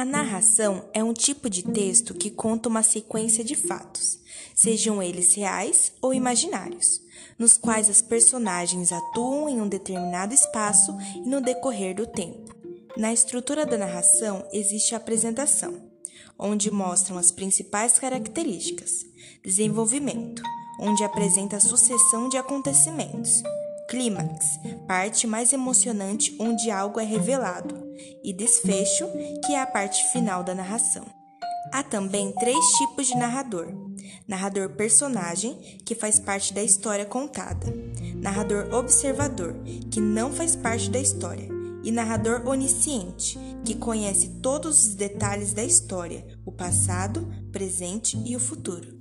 A narração é um tipo de texto que conta uma sequência de fatos, sejam eles reais ou imaginários, nos quais as personagens atuam em um determinado espaço e no decorrer do tempo. Na estrutura da narração existe a apresentação, onde mostram as principais características, desenvolvimento, onde apresenta a sucessão de acontecimentos, clímax, parte mais emocionante onde algo é revelado, e desfecho, que é a parte final da narração. Há também três tipos de narrador: narrador personagem, que faz parte da história contada, narrador observador, que não faz parte da história, e narrador onisciente, que conhece todos os detalhes da história, o passado, presente e o futuro.